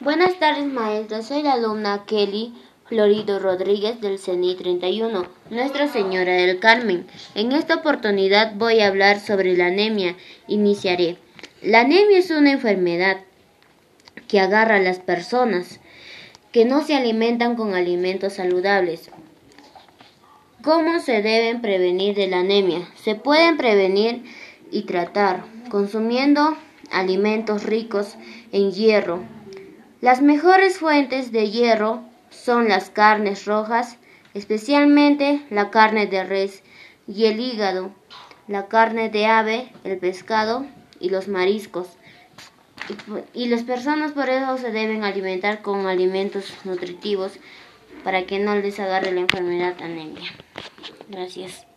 Buenas tardes, maestra. Soy la alumna Kelly Florido Rodríguez del CENI 31, Nuestra Señora del Carmen. En esta oportunidad voy a hablar sobre la anemia. Iniciaré. La anemia es una enfermedad que agarra a las personas que no se alimentan con alimentos saludables. ¿Cómo se deben prevenir de la anemia? Se pueden prevenir y tratar consumiendo alimentos ricos en hierro. Las mejores fuentes de hierro son las carnes rojas, especialmente la carne de res y el hígado, la carne de ave, el pescado y los mariscos. Y, las personas por eso se deben alimentar con alimentos nutritivos para que no les agarre la enfermedad anemia. Gracias.